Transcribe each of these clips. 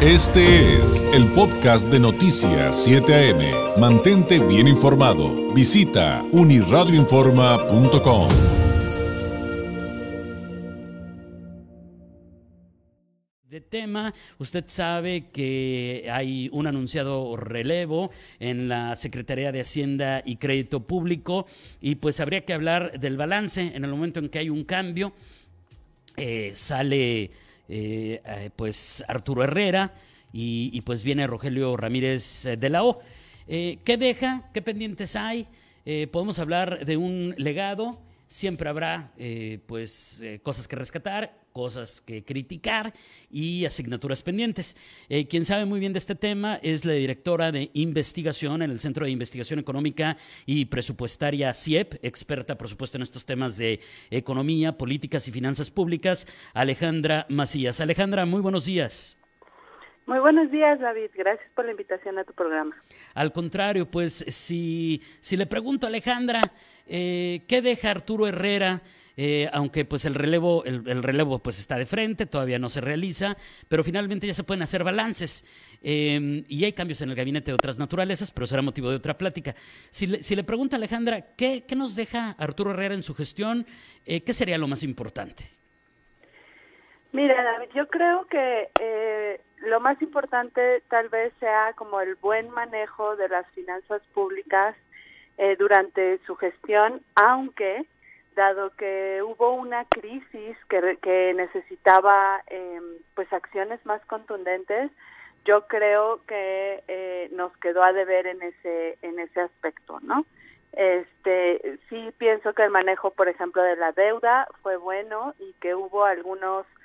Este es el podcast de Noticias 7 AM. Mantente bien informado. Visita uniradioinforma.com. De tema, usted sabe que hay un anunciado relevo en la Secretaría de Hacienda y Crédito Público y pues habría que hablar del balance en el momento en que hay un cambio. Eh, sale eh, eh, pues Arturo Herrera y, pues viene Rogelio Ramírez eh, de la O. ¿Qué deja? ¿Qué pendientes hay? podemos hablar de un legado. Siempre habrá pues cosas que rescatar, cosas que criticar y asignaturas pendientes. Eh, quien sabe muy bien de este tema es la directora de investigación en el Centro de Investigación Económica y Presupuestaria CIEP, experta por supuesto en estos temas de economía, políticas y finanzas públicas, Alejandra Macías. Alejandra, muy buenos días. Muy buenos días, David. Gracias por la invitación a tu programa. Al contrario, pues si, si le pregunto a Alejandra, eh, ¿qué deja Arturo Herrera? Eh, aunque pues el relevo, el, relevo pues está de frente, todavía no se realiza, pero finalmente ya se pueden hacer balances. Em, y hay cambios en el gabinete de otras naturalezas, pero será motivo de otra plática. Si le, si le pregunta a Alejandra, ¿qué, ¿qué, nos deja Arturo Herrera en su gestión? Eh, ¿Qué sería lo más importante? Mira, David, yo creo que eh, lo más importante tal vez sea como el buen manejo de las finanzas públicas eh, durante su gestión, aunque dado que hubo una crisis que, que necesitaba eh, pues acciones más contundentes, yo creo que eh, nos quedó a deber en ese en ese aspecto, ¿no? Este sí pienso que el manejo, por ejemplo, de la deuda fue bueno y que hubo algunos Em,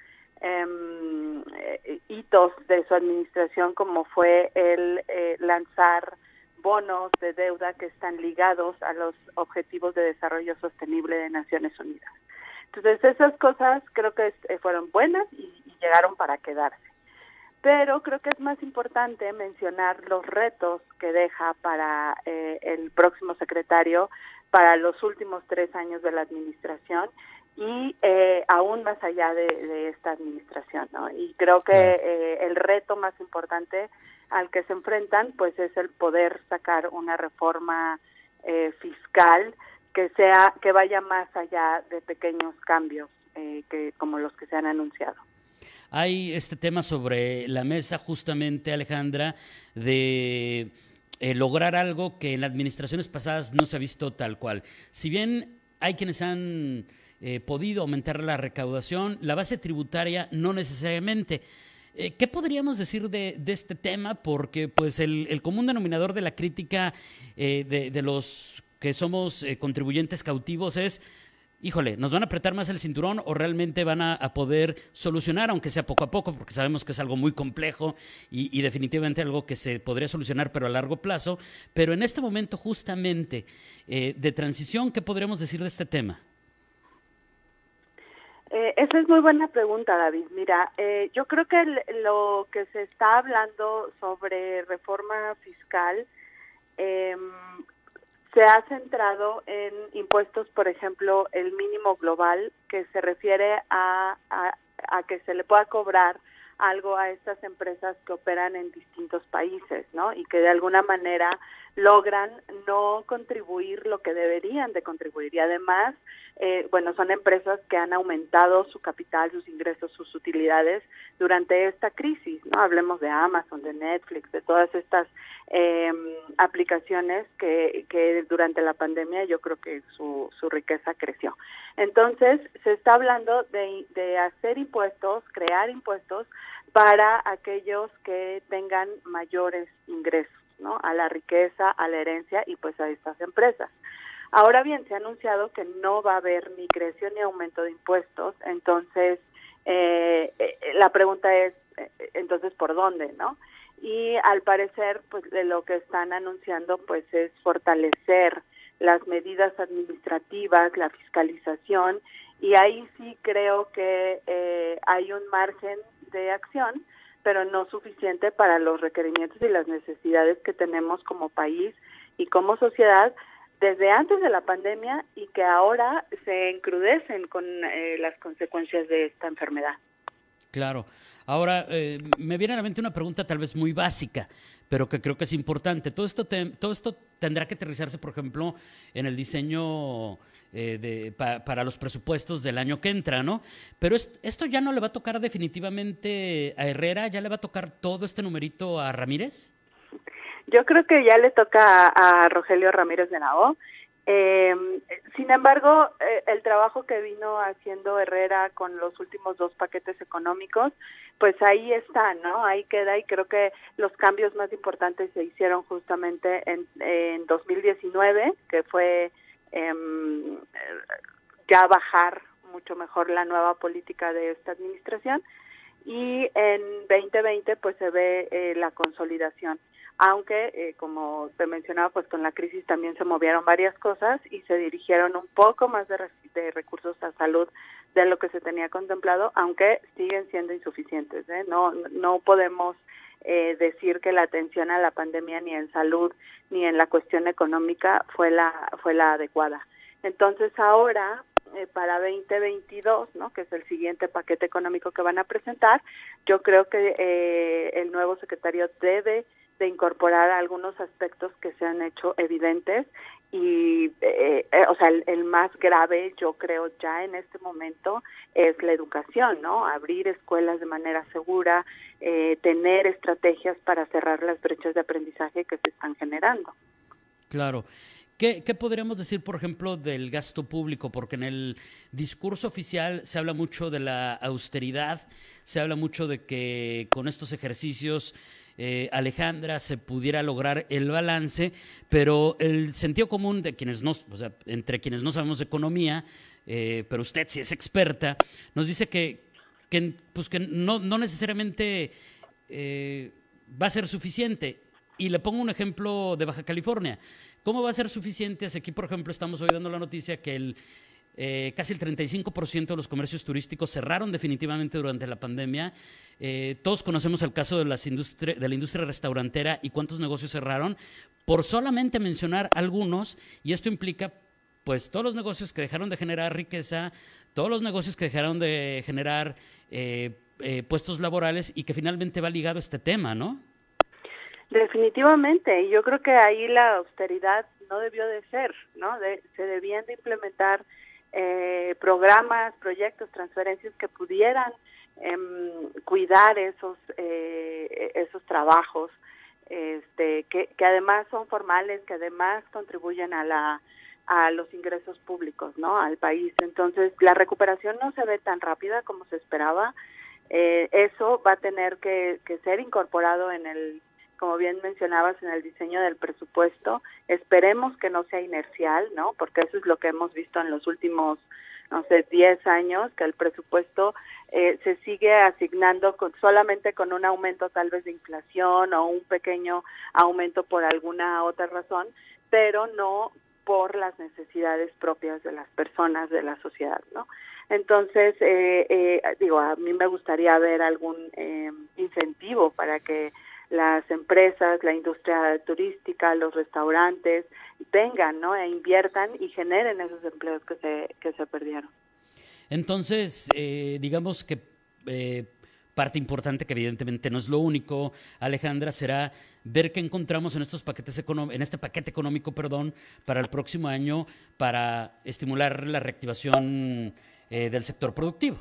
eh, hitos de su administración como fue el eh, lanzar bonos de deuda que están ligados a los objetivos de desarrollo sostenible de Naciones Unidas. Entonces esas cosas creo que eh, fueron buenas y, llegaron para quedarse. Pero creo que es más importante mencionar los retos que deja para el próximo secretario para los últimos tres años de la administración y eh, aún más allá de, esta administración, ¿no? Y creo que eh, el reto más importante al que se enfrentan, pues, es el poder sacar una reforma eh, fiscal que sea que vaya más allá de pequeños cambios que como los que se han anunciado. Hay este tema sobre la mesa justamente, Alejandra, de lograr algo que en administraciones pasadas no se ha visto tal cual. Si bien hay quienes han eh, podido aumentar la recaudación, la base tributaria no necesariamente. Eh, ¿Qué podríamos decir de, este tema? Porque pues el, común denominador de la crítica eh, de, los que somos contribuyentes cautivos es, híjole, ¿nos van a apretar más el cinturón o realmente van a, poder solucionar, aunque sea poco a poco, porque sabemos que es algo muy complejo y, definitivamente algo que se podría solucionar, pero a largo plazo? Pero en este momento justamente de transición, ¿qué podríamos decir de este tema? Eh, esa es muy buena pregunta, David. Mira, eh, yo creo que lo que se está hablando sobre reforma fiscal eh, se ha centrado en impuestos, por ejemplo, el mínimo global, que se refiere a, a, a que se le pueda cobrar algo a estas empresas que operan en distintos países, ¿no? Y que de alguna manera logran no contribuir lo que deberían de contribuir. Y además, eh, bueno, son empresas que han aumentado su capital, sus ingresos, sus utilidades durante esta crisis, ¿no? Hablemos de Amazon, de Netflix, de todas estas eh, aplicaciones que, que durante la pandemia yo creo que su, su riqueza creció. Entonces, se está hablando de, de hacer impuestos, crear impuestos para aquellos que tengan mayores ingresos. ¿no? A la riqueza, a la herencia y pues a estas empresas. Ahora bien, se ha anunciado que no va a haber ni creación ni aumento de impuestos, entonces eh, eh, la pregunta es, eh, entonces, ¿por dónde, no? Y al parecer, pues de lo que están anunciando, pues es fortalecer las medidas administrativas, la fiscalización, y ahí sí creo que hay un margen de acción pero no suficiente para los requerimientos y las necesidades que tenemos como país y como sociedad desde antes de la pandemia y que ahora se encrudecen con eh, las consecuencias de esta enfermedad. Claro. Ahora, eh, me viene a la mente una pregunta tal vez muy básica, pero que creo que es importante. Todo esto, todo esto tendrá que aterrizarse, por ejemplo, en el diseño eh, de, para los presupuestos del año que entra, ¿no? Pero esto ya no le va a tocar definitivamente a Herrera, ya le va a tocar todo este numerito a Ramírez. Yo creo que ya le toca a, Rogelio Ramírez de Nao. Eh, sin embargo, eh, el trabajo que vino haciendo Herrera con los últimos dos paquetes económicos, pues ahí está, ¿no? Ahí queda y creo que los cambios más importantes se hicieron justamente en, en 2019, que fue em, ya bajar mucho mejor la nueva política de esta administración y en 2020 pues se ve eh, la consolidación aunque eh, como te mencionaba pues con la crisis también se movieron varias cosas y se dirigieron un poco más de, recursos a salud de lo que se tenía contemplado aunque siguen siendo insuficientes ¿eh? no no podemos eh, decir que la atención a la pandemia ni en salud ni en la cuestión económica fue la fue la adecuada entonces ahora eh, para 2022, ¿no? que es el siguiente paquete económico que van a presentar, yo creo que eh, el nuevo secretario debe de incorporar algunos aspectos que se han hecho evidentes y, eh, o sea, el, más grave, yo creo, ya en este momento es la educación, ¿no? Abrir escuelas de manera segura, tener estrategias para cerrar las brechas de aprendizaje que se están generando. Claro. ¿Qué, podríamos decir, por ejemplo, del gasto público? Porque en el discurso oficial se habla mucho de la austeridad, se habla mucho de que con estos ejercicios, eh, Alejandra, se pudiera lograr el balance, pero el sentido común de quienes no, o sea, entre quienes no sabemos economía, eh, pero usted si es experta, nos dice que, que, pues que no, no necesariamente eh, va a ser suficiente. Y le pongo un ejemplo de Baja California. ¿Cómo va a ser suficiente? aquí, por ejemplo, estamos hoy dando la noticia que el, eh, casi el 35% de los comercios turísticos cerraron definitivamente durante la pandemia. Eh, todos conocemos el caso de, las de la industria restaurantera y cuántos negocios cerraron, por solamente mencionar algunos, y esto implica pues todos los negocios que dejaron de generar riqueza, todos los negocios que dejaron de generar eh, puestos laborales y que finalmente va ligado a este tema, ¿no? Definitivamente, yo creo que ahí la austeridad no debió de ser, ¿no? se debían de implementar eh, programas, proyectos, transferencias que pudieran em, cuidar esos eh, esos trabajos, este, que, que además son formales, que además contribuyen a la a los ingresos públicos, ¿no? Al país. Entonces, la recuperación no se ve tan rápida como se esperaba. Eh, eso va a tener que, que ser incorporado en el como bien mencionabas en el diseño del presupuesto, esperemos que no sea inercial, ¿no? Porque eso es lo que hemos visto en los últimos, no sé, 10 años, que el presupuesto eh, se sigue asignando con, solamente con un aumento tal vez de inflación o un pequeño aumento por alguna otra razón, pero no por las necesidades propias de las personas de la sociedad, ¿no? Entonces, eh, eh, digo, a mí me gustaría ver algún incentivo para que las empresas, la industria turística, los restaurantes vengan, ¿no? E inviertan y generen esos empleos que se, que se perdieron. Entonces, eh, digamos que eh, parte importante, que evidentemente no es lo único, Alejandra, será ver qué encontramos en estos paquetes en este paquete económico, perdón, para el próximo año para estimular la reactivación eh, del sector productivo.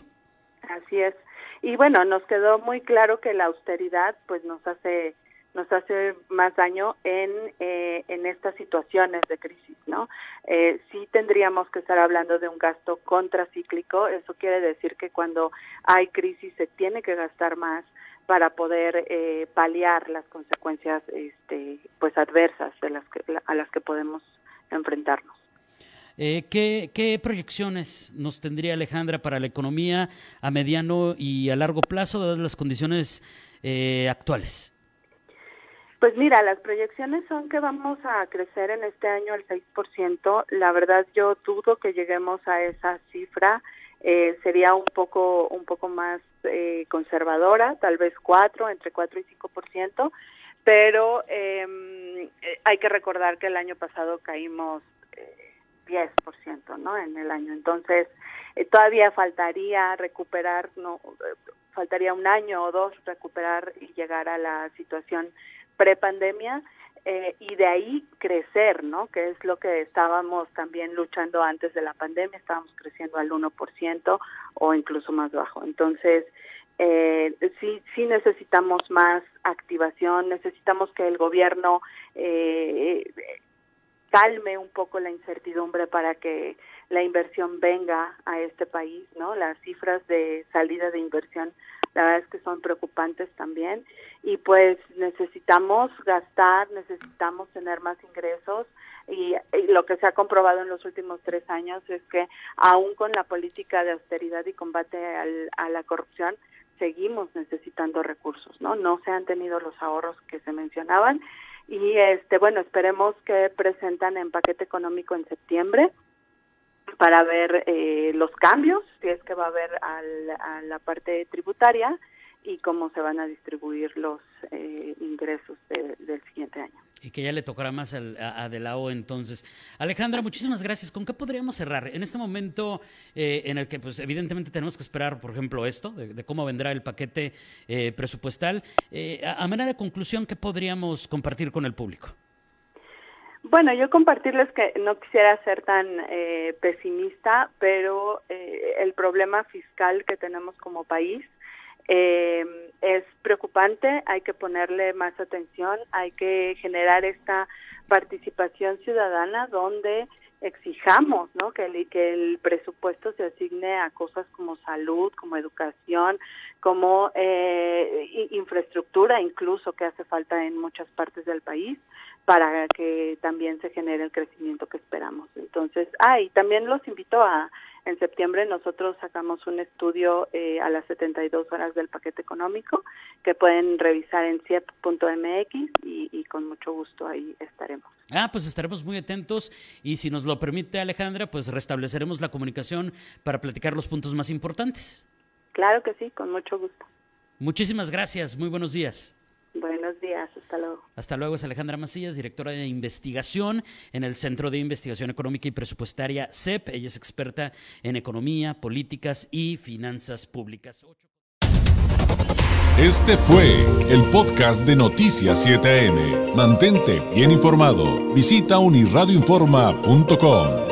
Así es. Y bueno, nos quedó muy claro que la austeridad pues nos hace nos hace más daño en, eh, en estas situaciones de crisis, ¿no? Eh, sí tendríamos que estar hablando de un gasto contracíclico, eso quiere decir que cuando hay crisis se tiene que gastar más para poder eh, paliar las consecuencias este, pues adversas de las que, a las que podemos enfrentarnos. Eh, ¿qué, proyecciones nos tendría Alejandra para la economía a mediano y a largo plazo, dadas las condiciones eh, actuales? Pues mira, las proyecciones son que vamos a crecer en este año al 6%. La verdad yo dudo que lleguemos a esa cifra. Eh, sería un poco un poco más conservadora, tal vez 4, entre 4 y 5%, pero em, hay que recordar que el año pasado caímos 10%, ¿no? En el año. Entonces, eh, todavía faltaría recuperar no faltaría un año o dos recuperar y llegar a la situación prepandemia eh, y de ahí crecer, ¿no? Que es lo que estábamos también luchando antes de la pandemia, estábamos creciendo al 1% o incluso más bajo. Entonces, eh, sí, sí necesitamos más activación, necesitamos que el gobierno eh, calme un poco la incertidumbre para que la inversión venga a este país, ¿no? Las cifras de salida de inversión la verdad es que son preocupantes también y pues necesitamos gastar, necesitamos tener más ingresos y, lo que se ha comprobado en los últimos tres años es que aún con la política de austeridad y combate a la corrupción seguimos necesitando recursos, ¿no? No se han tenido los ahorros que se mencionaban y este bueno esperemos que presentan en paquete económico en septiembre para ver eh, los cambios, si es que va a haber a la parte tributaria y cómo se van a distribuir los eh, ingresos del siguiente año. Y que ya le tocará más a, a De entonces. Alejandra, muchísimas gracias. ¿Con qué podríamos cerrar? En este momento eh, en el que, pues, evidentemente tenemos que esperar, por ejemplo, esto, de, cómo vendrá el paquete presupuestal. a manera de conclusión, ¿qué podríamos compartir con el público? Bueno, yo compartirles que no quisiera ser tan eh, pesimista, pero eh, el problema fiscal que tenemos como país eh, es preocupante, hay que ponerle más atención, hay que generar esta participación ciudadana donde exijamos ¿no? que, el, que el presupuesto se asigne a cosas como salud, como educación, como eh, infraestructura incluso que hace falta en muchas partes del país para que también se genere el crecimiento que esperamos. Entonces, ah, y también los invito a, en septiembre nosotros sacamos un estudio eh, a las 72 horas del paquete económico que pueden revisar en ciep.mx y, y con mucho gusto ahí estaremos. Ah, pues estaremos muy atentos y si nos lo permite Alejandra, pues restableceremos la comunicación para platicar los puntos más importantes. Claro que sí, con mucho gusto. Muchísimas gracias, muy buenos días. Buenos días, hasta luego. Hasta luego, es Alejandra Macías, directora de investigación en el Centro de Investigación Económica y Presupuestaria CEP. Ella es experta en economía, políticas y finanzas públicas. Este fue el podcast de Noticias 7am. Mantente bien informado. Visita unirradioinforma.com.